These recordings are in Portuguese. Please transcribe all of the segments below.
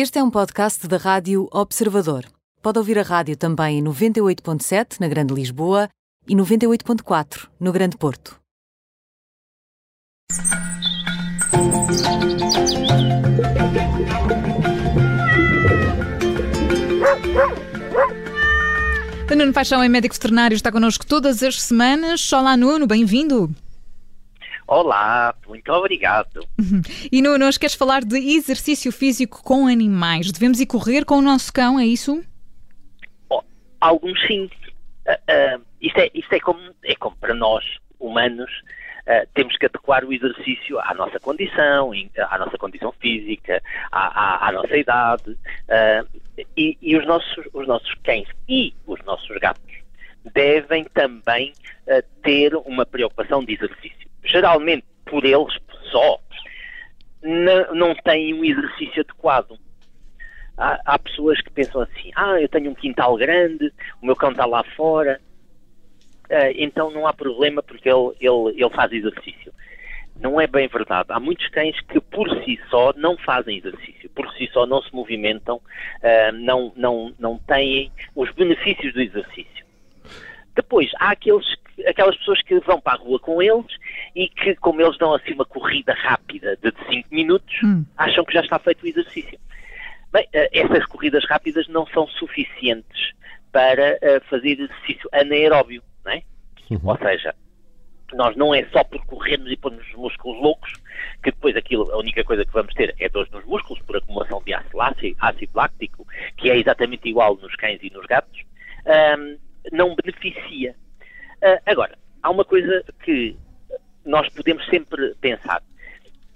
Este é um podcast da Rádio Observador. Pode ouvir a rádio também em 98.7 na Grande Lisboa e 98.4 no Grande Porto. Nuno Paixão é médico veterinário, está connosco todas as semanas. Olá, Nuno, bem-vindo. Olá, muito obrigado. E Nuno, hoje queres falar de exercício físico com animais. Devemos ir correr com o nosso cão, é isso? Oh, alguns sim. Uh, uh, isto é, isto é, como, é como para nós, humanos, uh, temos que adequar o exercício à nossa condição, à nossa condição física, à, à, à nossa idade. E, e, os, nossos, os nossos cães e os nossos gatos devem também ter uma preocupação de exercício geralmente por eles só, não têm um exercício adequado. Há, há, pessoas que pensam assim: ah, eu tenho um quintal grande, o meu cão está lá fora, uh, então não há problema porque ele, ele, ele faz exercício. Não é bem verdade. Há muitos cães que por si só não fazem exercício, por si só não se movimentam, uh, não, não, não têm os benefícios do exercício. Depois, há aqueles, aquelas pessoas que vão para a rua com eles e que, como eles dão assim uma corrida rápida de 5 minutos, hum. acham que já está feito o exercício. Bem, eh, essas corridas rápidas não são suficientes para uh, fazer exercício anaeróbio, não é? Uhum. Ou seja, nós não é só por corrermos e pôrmos os músculos loucos, que depois aquilo, a única coisa que vamos ter é dores nos músculos por acumulação de ácido, ácido láctico, que é exatamente igual nos cães e nos gatos. Um, não beneficia. Uh, agora, há uma coisa que nós podemos sempre pensar.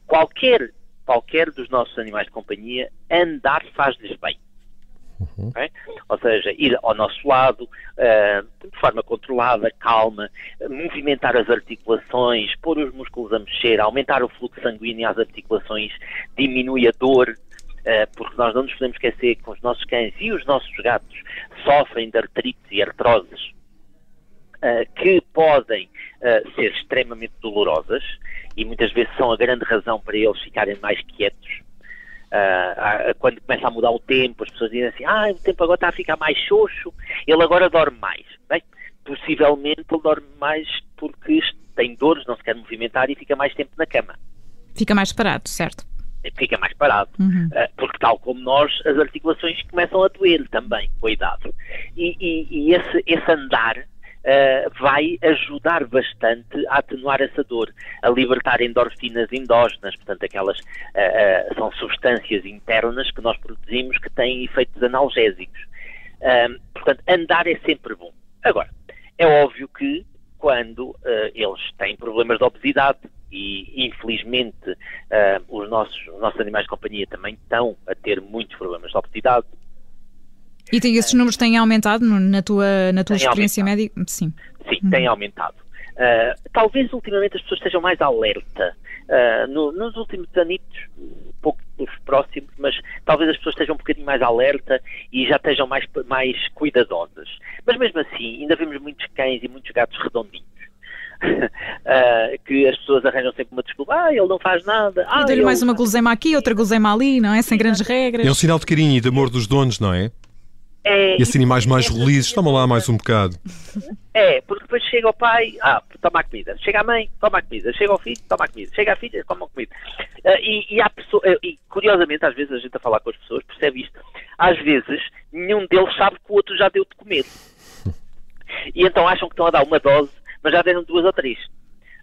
Qualquer, qualquer dos nossos animais de companhia, andar faz-lhes bem. Uhum. Okay? Ou seja, ir ao nosso lado, uh, de forma controlada, calma, movimentar as articulações, pôr os músculos a mexer, aumentar o fluxo sanguíneo às articulações, diminui a dor, eh, porque nós não nos podemos esquecer que os nossos cães e os nossos gatos sofrem de artrites e artroses eh, que podem eh, ser extremamente dolorosas e muitas vezes são a grande razão para eles ficarem mais quietos. quando começa a mudar o tempo, as pessoas dizem assim: ah, o tempo agora está a ficar mais xoxo, ele agora dorme mais. Bem, possivelmente ele dorme mais porque tem dores, não se quer movimentar e fica mais tempo na cama. Fica mais parado, certo? Fica mais parado. Uhum. Uh, porque, tal como nós, as articulações começam a doer também com a idade. E, e, e esse, esse andar uh, vai ajudar bastante a atenuar essa dor, a libertar endorfinas endógenas, portanto, aquelas uh, são substâncias internas que nós produzimos que têm efeitos analgésicos. portanto, andar é sempre bom. Agora, é óbvio que quando eles têm problemas de obesidade, e infelizmente uh, os, nossos, os nossos animais de companhia também estão a ter muitos problemas de obesidade. E tem, esses números têm aumentado na tua, na tua experiência aumentado. médica? Sim. Sim, uhum. tem aumentado. Uh, talvez ultimamente as pessoas estejam mais alerta. Uh, no, nos últimos anitos, um pouco dos próximos, mas talvez as pessoas estejam um bocadinho mais alerta e já estejam mais, mais cuidadosas. Mas mesmo assim, ainda vemos muitos cães e muitos gatos redondinhos uh, que as pessoas arranjam sempre uma desculpa. Ah, ele não faz nada. Ah, dou-lhe mais uma guloseima aqui, outra guloseima ali, não é? Sem grandes regras. É um sinal de carinho e de amor dos donos, não é? É, e assim animais mais relizes, toma lá mais um bocado. É, porque depois chega o pai, ah, toma a comida. Chega a mãe, toma a comida. Chega o filho, toma a comida. Chega a filha, toma a comida. Uh, e, e, há pessoa, uh, e curiosamente, às vezes a gente a falar com as pessoas percebe isto. Às vezes, nenhum deles sabe que o outro já deu de comer. E então acham que estão a dar uma dose mas já deram duas ou três.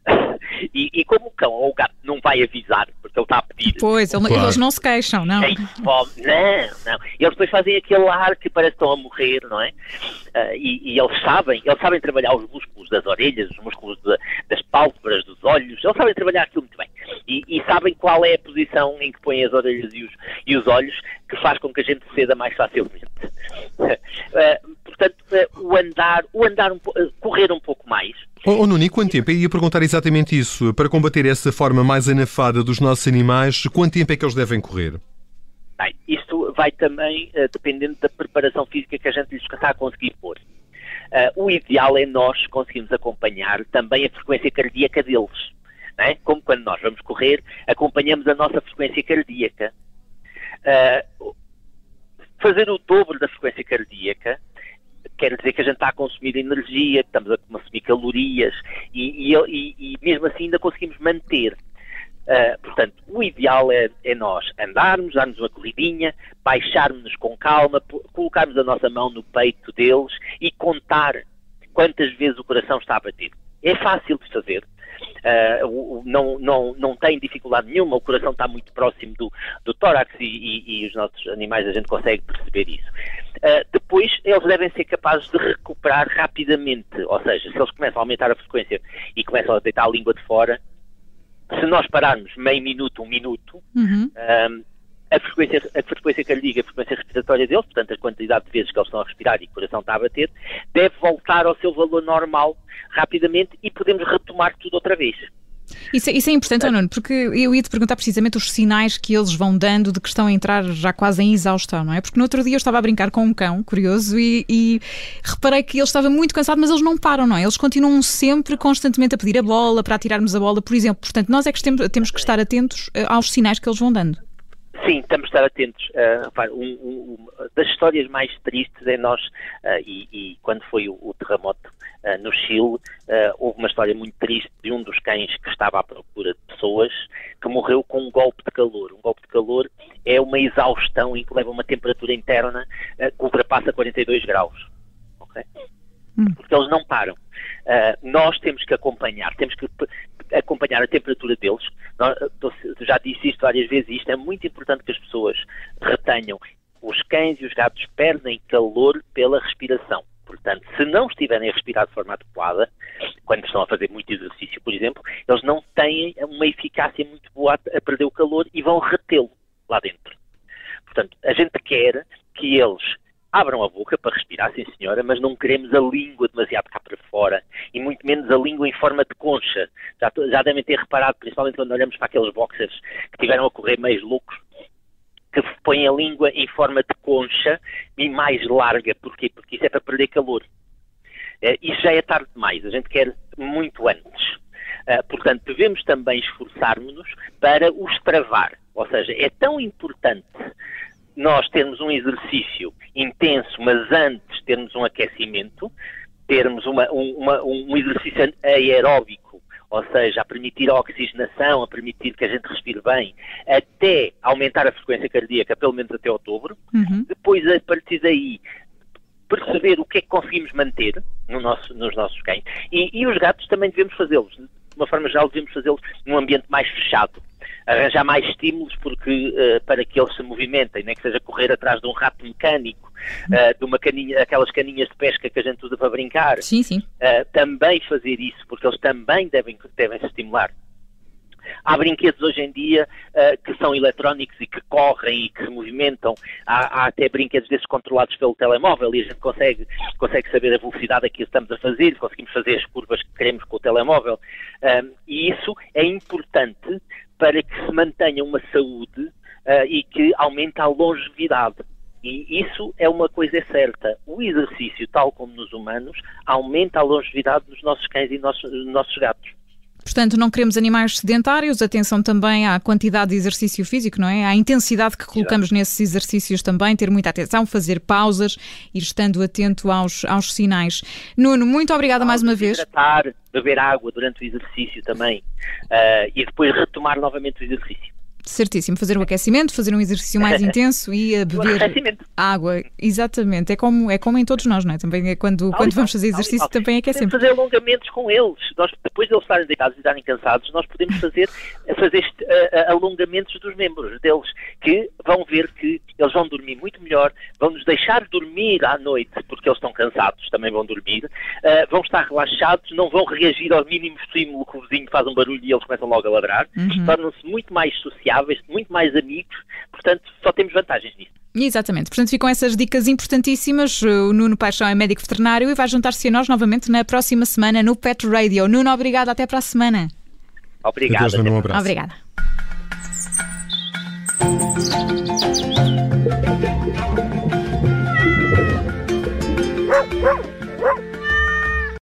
E, e, como o cão ou o gato não vai avisar, porque ele está a pedir. Pois, claro. eles não se queixam, não. Ei, não, não. Eles depois fazem aquele ar que parece que estão a morrer, não é? Uh, e, e, eles sabem, eles sabem trabalhar os músculos das orelhas, os músculos de, das pálpebras, dos olhos, eles sabem trabalhar aquilo muito bem. E, e, sabem qual é a posição em que põem as orelhas e os, e os olhos que faz com que a gente ceda mais facilmente. Uh, portanto, uh, o andar, o andar um, correr um pouco mais Oh, oh Nuno, quanto tempo? Eu ia perguntar exatamente isso. Para combater essa forma mais anafada dos nossos animais, quanto tempo é que eles devem correr? Bem, isto vai também uh, dependendo da preparação física que a gente lhes está a conseguir pôr. Uh, o ideal é nós conseguirmos acompanhar também a frequência cardíaca deles. É? Como quando nós vamos correr, acompanhamos a nossa frequência cardíaca. Uh, fazer o dobro da frequência cardíaca quer dizer que a gente está a consumir energia, estamos a consumir calorias e, e, e mesmo assim ainda conseguimos manter. Uh, portanto, o ideal é, é, nós andarmos, darmos uma corridinha, baixarmos-nos com calma, colocarmos a nossa mão no peito deles e contar quantas vezes o coração está a bater. É fácil de fazer. Uh, não, não, não tem dificuldade nenhuma, o coração está muito próximo do, do tórax e, e, e, os nossos animais a gente consegue perceber isso. Uh, depois, eles devem ser capazes de recuperar rapidamente, ou seja, se eles começam a aumentar a frequência e começam a deitar a língua de fora, se nós pararmos meio minuto, um minuto, uhum. um, a frequência, a frequência cardíaca, a frequência respiratória deles, portanto a quantidade de vezes que eles estão a respirar e o coração está a bater, deve voltar ao seu valor normal rapidamente e podemos retomar tudo outra vez. Isso, é, isso é importante, é. Nuno, porque eu ia te perguntar precisamente os sinais que eles vão dando de que estão a entrar já quase em exaustão, não é? Porque no outro dia eu estava a brincar com um cão, curioso, e, e reparei que ele estava muito cansado, mas eles não param, não é? Eles continuam sempre, constantemente a pedir a bola, para atirarmos a bola, por exemplo. Portanto, nós é que temos, temos que estar atentos eh, aos sinais que eles vão dando. Sim, temos de estar atentos. Uh, um, um, das histórias mais tristes é nós, uh, e, e, quando foi o, o terremoto uh, no Chile, houve uma história muito triste de um dos cães que estava à procura de pessoas que morreu com um golpe de calor. Um golpe de calor é uma exaustão em que leva uma temperatura interna que ultrapassa 42 graus. Okay? Hum. Porque eles não param. nós temos que acompanhar, temos que acompanhar a temperatura deles. já disse isto várias vezes isto é muito importante que as pessoas retenham. Os cães e os gatos perdem calor pela respiração. Portanto, se não estiverem a respirar de forma adequada, quando estão a fazer muito exercício, por exemplo, eles não têm uma eficácia muito boa a perder o calor e vão retê-lo lá dentro. Portanto, a gente quer que eles abram a boca para respirar, sim senhora, mas não queremos a língua demasiado cá para fora e muito menos a língua em forma de concha. Já, já devem ter reparado, principalmente quando olhamos para aqueles boxers que tiveram a correr meios loucos, que põem a língua em forma de concha e mais larga. Porquê? Porque isso é para perder calor. Uh, isso já é tarde demais, a gente quer muito antes. Uh, portanto, devemos também esforçarmos-nos para os travar. Ou seja, é tão importante nós termos um exercício intenso, mas antes termos um aquecimento, termos uma, uma, um exercício aeróbico, ou seja, a permitir a oxigenação, a permitir que a gente respire bem, até aumentar a frequência cardíaca, pelo menos até outubro. Uhum. Depois, a partir daí, perceber o que é que conseguimmes manter no nosso, nos nossos cães. E, e os gatos também devemos fazê-los. De uma forma geral, devemos fazê-los num ambiente mais fechado arranjar mais estímulos porque, uh, para que eles se movimentem, nem que seja correr atrás de um rato mecânico, uh, de uma caninha, aquelas caninhas de pesca que a gente usa para brincar. Sim, sim. Uh, também fazer isso, porque eles também devem, devem se estimular. Há brinquedos hoje em dia uh, que são eletrónicos e que correm e que se movimentam. Há, há, até brinquedos desses controlados pelo telemóvel e a gente consegue, consegue saber a velocidade a que estamos a fazer, conseguimos fazer as curvas que queremos com o telemóvel. Um, e isso é importante para que se mantenha uma saúde uh, e que aumente a longevidade. E isso é uma coisa certa. O exercício, tal como nos humanos, aumenta a longevidade dos nossos cães e dos nossos, nossos gatos. Portanto, não queremos animais sedentários, atenção também à quantidade de exercício físico, não é? À intensidade que colocamos nesses exercícios também, ter muita atenção, fazer pausas, ir estando atento aos, aos sinais. Nuno, muito obrigada mais uma vez. Hidratar, beber água durante o exercício também uh, e depois retomar novamente o exercício. Certíssimo, fazer o aquecimento, fazer um exercício mais intenso e a beber água. Exatamente, é como, é como em todos nós, não é? Também é quando, quando vamos fazer exercício, também aquecemos. fazer alongamentos com eles. Nós, depois de eles estarem deitados e estarem cansados, nós podemos fazer, fazer uh, alongamentos dos membros deles, que vão ver que eles vão dormir muito melhor, vão nos deixar dormir à noite, porque eles estão cansados, também vão dormir, uh, vão estar relaxados, não vão reagir ao mínimo estímulo que o vizinho faz um barulho e eles começam logo a ladrar, uhum. tornam-se muito mais sociáveis muito mais amigos, portanto, só temos vantagens nisso. Exatamente, portanto ficam essas dicas importantíssimas. O Nuno Paixão é médico veterinário e vai juntar-se a nós novamente na próxima semana no Pet Radio. Nuno, obrigado, até para a semana. Obrigado. Adeus, um abraço. Obrigada.